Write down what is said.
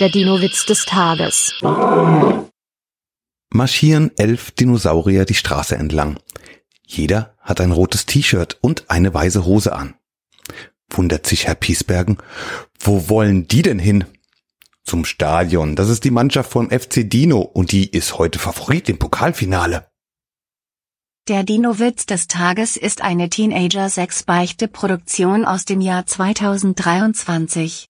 Der Dino-Witz des Tages. Marschieren elf Dinosaurier die Straße entlang. Jeder hat ein rotes T-Shirt und eine weiße Hose an. Wundert sich Herr Piesbergen, wo wollen die denn hin? Zum Stadion. Das ist die Mannschaft vom FC Dino und die ist heute Favorit im Pokalfinale. Der Dino-Witz des Tages ist eine Teenager-6-Beichte-Produktion aus dem Jahr 2023.